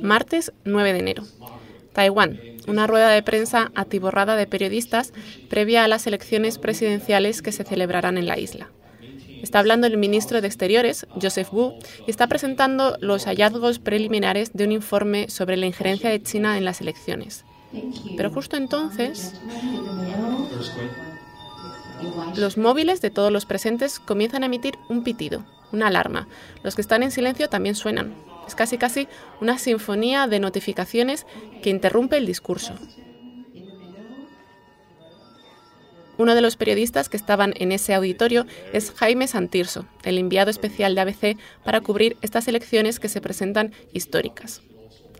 Martes 9 de enero. Taiwán, una rueda de prensa atiborrada de periodistas previa a las elecciones presidenciales que se celebrarán en la isla. Está hablando el ministro de Exteriores, Joseph Wu, y está presentando los hallazgos preliminares de un informe sobre la injerencia de China en las elecciones. Pero justo entonces, los móviles de todos los presentes comienzan a emitir un pitido, una alarma. Los que están en silencio también suenan. Es casi casi una sinfonía de notificaciones que interrumpe el discurso. Uno de los periodistas que estaban en ese auditorio es Jaime Santirso, el enviado especial de ABC para cubrir estas elecciones que se presentan históricas.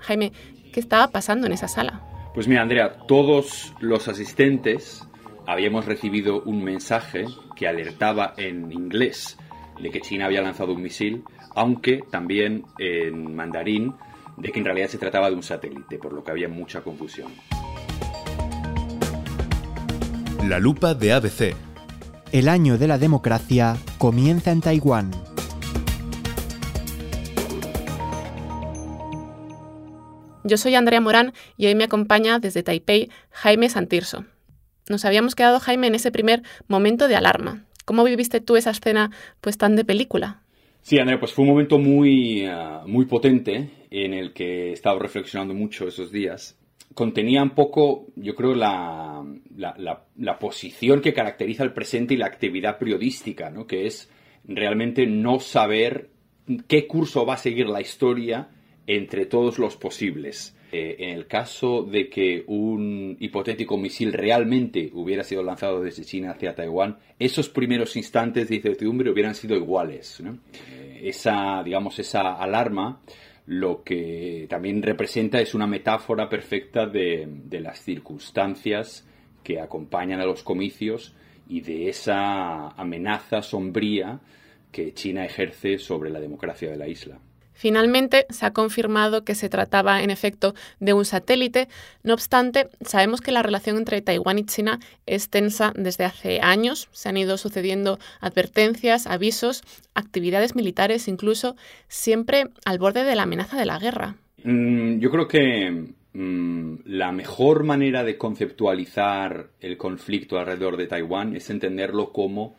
Jaime, ¿qué estaba pasando en esa sala? Pues mira, Andrea, todos los asistentes habíamos recibido un mensaje que alertaba en inglés de que China había lanzado un misil aunque también en mandarín de que en realidad se trataba de un satélite, por lo que había mucha confusión. La lupa de ABC. El año de la democracia comienza en Taiwán. Yo soy Andrea Morán y hoy me acompaña desde Taipei Jaime Santirso. Nos habíamos quedado, Jaime, en ese primer momento de alarma. ¿Cómo viviste tú esa escena pues tan de película? Sí, Andrea, pues fue un momento muy, ah, muy potente en el que he estado reflexionando mucho esos días. Contenía un poco, yo creo, la, la, posición que caracteriza el presente y la actividad periodística, ¿no? que es realmente no saber qué curso va a seguir la historia entre todos los posibles. Eh, en el caso de que un hipotético misil realmente hubiera sido lanzado desde China hacia Taiwán, esos primeros instantes de incertidumbre hubieran sido iguales. ¿no? esa, digamos, esa alarma lo que también representa es una metáfora perfecta de, las circunstancias que acompañan a los comicios y de esa amenaza sombría que China ejerce sobre la democracia de la isla. Finalmente, se ha confirmado que se trataba en efecto de un satélite. No obstante, sabemos que la relación entre Taiwán y China es tensa desde hace años. Se han ido sucediendo advertencias, avisos, actividades militares, incluso siempre al borde de la amenaza de la guerra. Mm, yo creo que mm, la mejor manera de conceptualizar el conflicto alrededor de Taiwán es entenderlo como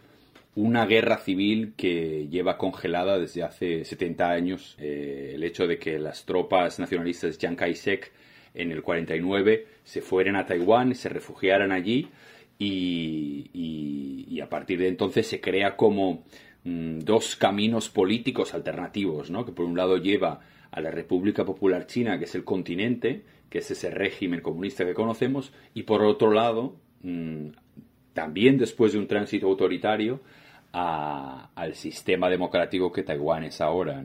una guerra civil que lleva congelada desde hace 70 años. Eh, el hecho de que las tropas nacionalistas de Chiang Kai-shek en el 49 se fueran a Taiwán, se refugiaran allí y, a partir de entonces se crea como mm, dos caminos políticos alternativos, ¿no? que por un lado lleva a la República Popular China, que es el continente, que es ese régimen comunista que conocemos, y por otro lado, mm, también después de un tránsito autoritario, al sistema democrático que Taiwán es ahora.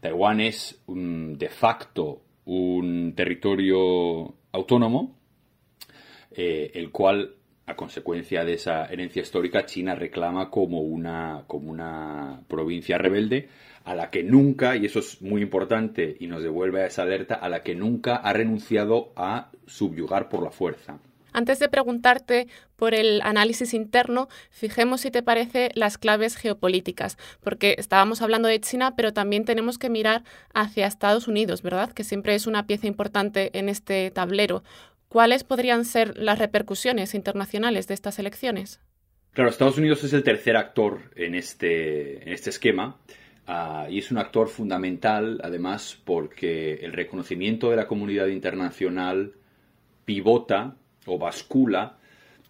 Taiwán es de facto un territorio autónomo, eh, el cual, a consecuencia de esa herencia histórica, China reclama como una, como una provincia rebelde a la que nunca, y eso es muy importante y nos devuelve a esa alerta, a la que nunca ha renunciado a subyugar por la fuerza. Antes de preguntarte por el análisis interno, fijemos si te parece las claves geopolíticas, porque estábamos hablando de China, pero también tenemos que mirar hacia Estados Unidos, ¿verdad? Que siempre es una pieza importante en este tablero. ¿Cuáles podrían ser las repercusiones internacionales de estas elecciones? Claro, Estados Unidos es el tercer actor en este, en este esquema. Ah, y es un actor fundamental, además, porque el reconocimiento de la comunidad internacional pivota o bascula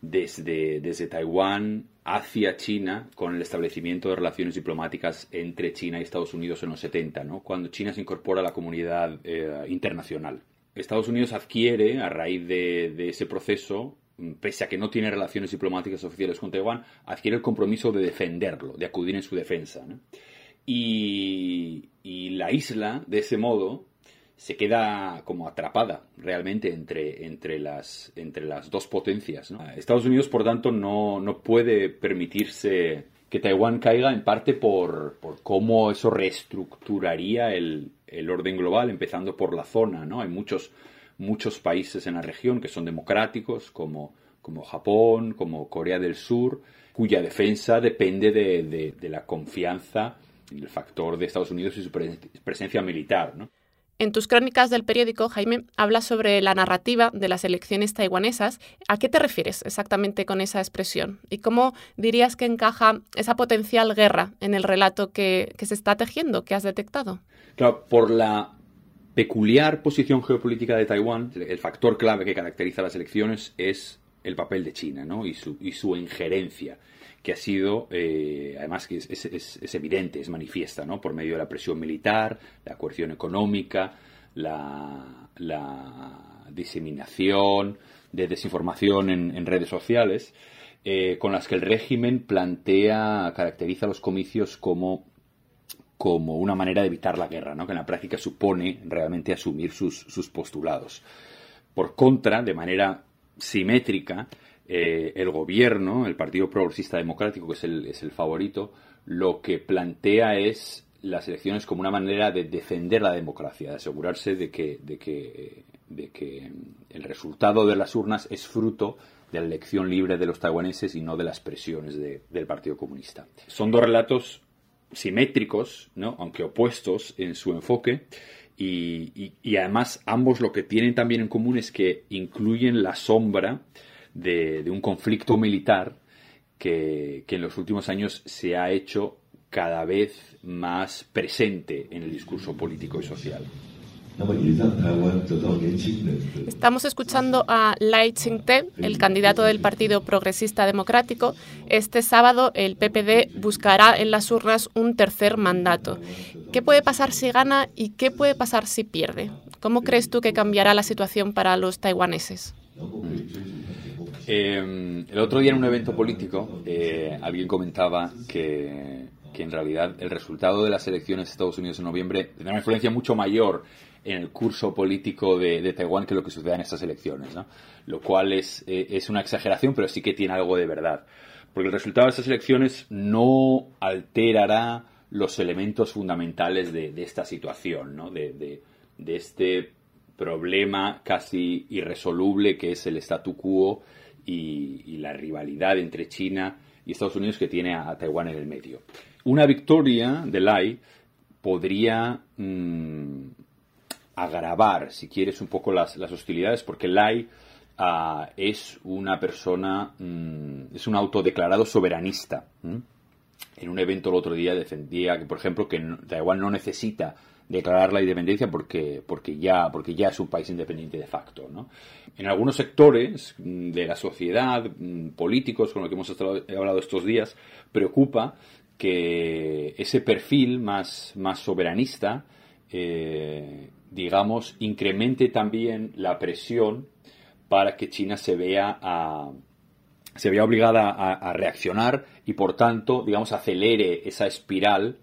desde, desde Taiwán hacia China con el establecimiento de relaciones diplomáticas entre China y Estados Unidos en los 70, ¿no? cuando China se incorpora a la comunidad eh, internacional. Estados Unidos adquiere, a raíz de, ese proceso, pese a que no tiene relaciones diplomáticas oficiales con Taiwán, adquiere el compromiso de defenderlo, de acudir en su defensa. Y, y la isla, de ese modo, se queda como atrapada realmente entre, entre, las, entre las dos potencias. Estados Unidos, por tanto, no, no, puede permitirse que Taiwán caiga en parte por, por cómo eso reestructuraría el, el, orden global, empezando por la zona. ¿no? Hay muchos, muchos países en la región que son democráticos, como, como Japón, como Corea del Sur, cuya defensa depende de, de, la confianza el factor de Estados Unidos y su presencia militar. En tus crónicas del periódico, Jaime, hablas sobre la narrativa de las elecciones taiwanesas. ¿A qué te refieres exactamente con esa expresión? ¿Y cómo dirías que encaja esa potencial guerra en el relato que, se está tejiendo, que has detectado? Claro, por la peculiar posición geopolítica de Taiwán, el factor clave que caracteriza las elecciones es el papel de China ¿no? y, su, y su injerencia que ha sido, eh, además que es, evidente, es manifiesta, ¿no? Por medio de la presión militar, la coerción económica, la, diseminación de desinformación en, redes sociales, eh, con las que el régimen plantea, caracteriza los comicios como como una manera de evitar la guerra, ¿no? que en la práctica supone realmente asumir sus, sus postulados. Por contra, de manera simétrica, eh, el gobierno, el Partido Progresista Democrático, que es el, es el favorito, lo que plantea es las elecciones como una manera de defender la democracia, de asegurarse de que, de que, de que el resultado de las urnas es fruto de la elección libre de los taiwaneses y no de las presiones del Partido Comunista. Son dos relatos simétricos, ¿no? aunque opuestos en su enfoque, y, y además ambos lo que tienen también en común es que incluyen la sombra de, un conflicto militar que, en los últimos años se ha hecho cada vez más presente en el discurso político y social. Estamos escuchando a Lai Ching-te, el candidato del Partido Progresista Democrático. Este sábado el PPD buscará en las urnas un tercer mandato. ¿Qué puede pasar si gana y qué puede pasar si pierde? ¿Cómo crees tú que cambiará la situación para los taiwaneses? Em, el otro día en un evento político eh, alguien comentaba que, en realidad el resultado de las elecciones de Estados Unidos en noviembre tendrá una influencia mucho mayor en el curso político de, Taiwán que lo que suceda en estas elecciones, ¿no? Lo cual es, eh, es una exageración, pero sí que tiene algo de verdad. Porque el resultado de estas elecciones no alterará los elementos fundamentales de, esta situación, ¿no? de, de este problema casi irresoluble que es el statu quo y, la rivalidad entre China y Estados Unidos que tiene a, Taiwán en el medio. Una victoria de Lai podría mm, agravar, si quieres, un poco las, hostilidades, porque Lai ah, es una persona, mm, es un autodeclarado soberanista. En un evento el otro día defendía que, por ejemplo, que Taiwán no necesita declarar la independencia porque, porque, ya, porque ya es un país independiente de facto. ¿no? En algunos sectores mm, de la sociedad, mm, políticos con los que hemos hablado estos días, preocupa que ese perfil más, más soberanista, eh, digamos, incremente también la presión para que China se vea se vea obligada a, a, reaccionar y por tanto, digamos, acelere esa espiral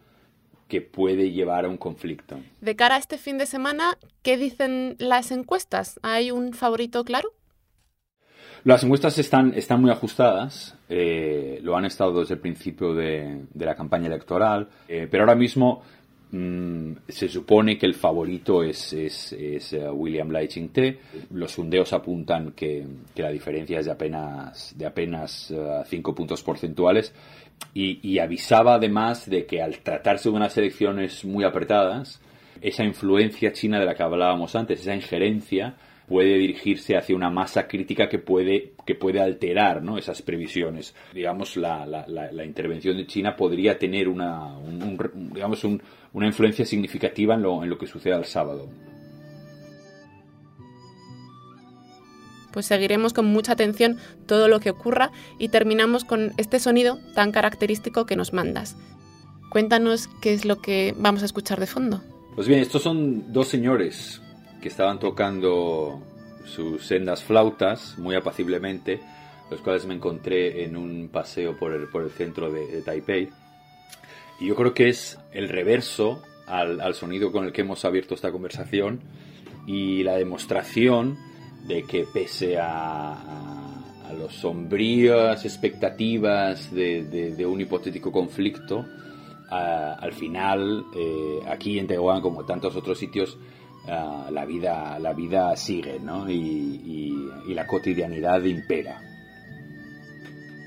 que puede llevar a un conflicto. De cara a este fin de semana, ¿qué dicen las encuestas? ¿Hay un favorito claro? Las encuestas están, están muy ajustadas, eh, lo han estado desde el principio de, la campaña electoral, eh, pero ahora mismo mm, se supone que el favorito es, es, eh, William Lai Ching-te. Los sondeos apuntan que, la diferencia es de apenas, de apenas cinco puntos porcentuales y, avisaba además de que al tratarse de unas elecciones muy apretadas, esa influencia china de la que hablábamos antes, esa injerencia, puede dirigirse hacia una masa crítica que puede, que puede alterar ¿no? esas previsiones. Digamos, la, la, intervención de China podría tener una, digamos, una influencia significativa en lo, en lo que suceda el sábado. pues seguiremos con mucha atención todo lo que ocurra y terminamos con este sonido tan característico que nos mandas. Cuéntanos qué es lo que vamos a escuchar de fondo. Pues bien, estos son dos señores que estaban tocando sus sendas flautas muy apaciblemente, los cuales me encontré en un paseo por el, por el centro de, Taipei. Y yo creo que es el reverso al, al sonido con el que hemos abierto esta conversación y la demostración de que pese a, a, las sombrías expectativas de, un hipotético conflicto, al final, eh, aquí en Taiwán, como en tantos otros sitios, la, vida, la vida sigue ¿no? y, y la cotidianidad impera.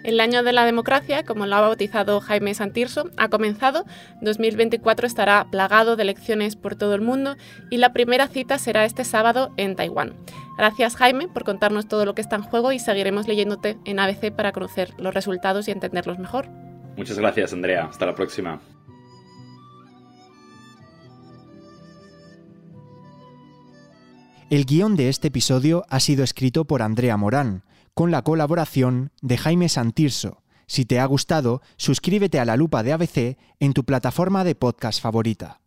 El año de la democracia, como lo ha bautizado Jaime Santirso, ha comenzado. 2024 estará plagado de elecciones por todo el mundo y la primera cita será este sábado en Taiwán. Gracias Jaime por contarnos todo lo que está en juego y seguiremos leyéndote en ABC para conocer los resultados y entenderlos mejor. Muchas gracias Andrea. Hasta la próxima. El guion de este episodio ha sido escrito por Andrea Morán con la colaboración de Jaime Santirso. Si te ha gustado, suscríbete a la lupa de ABC en tu plataforma de podcast favorita.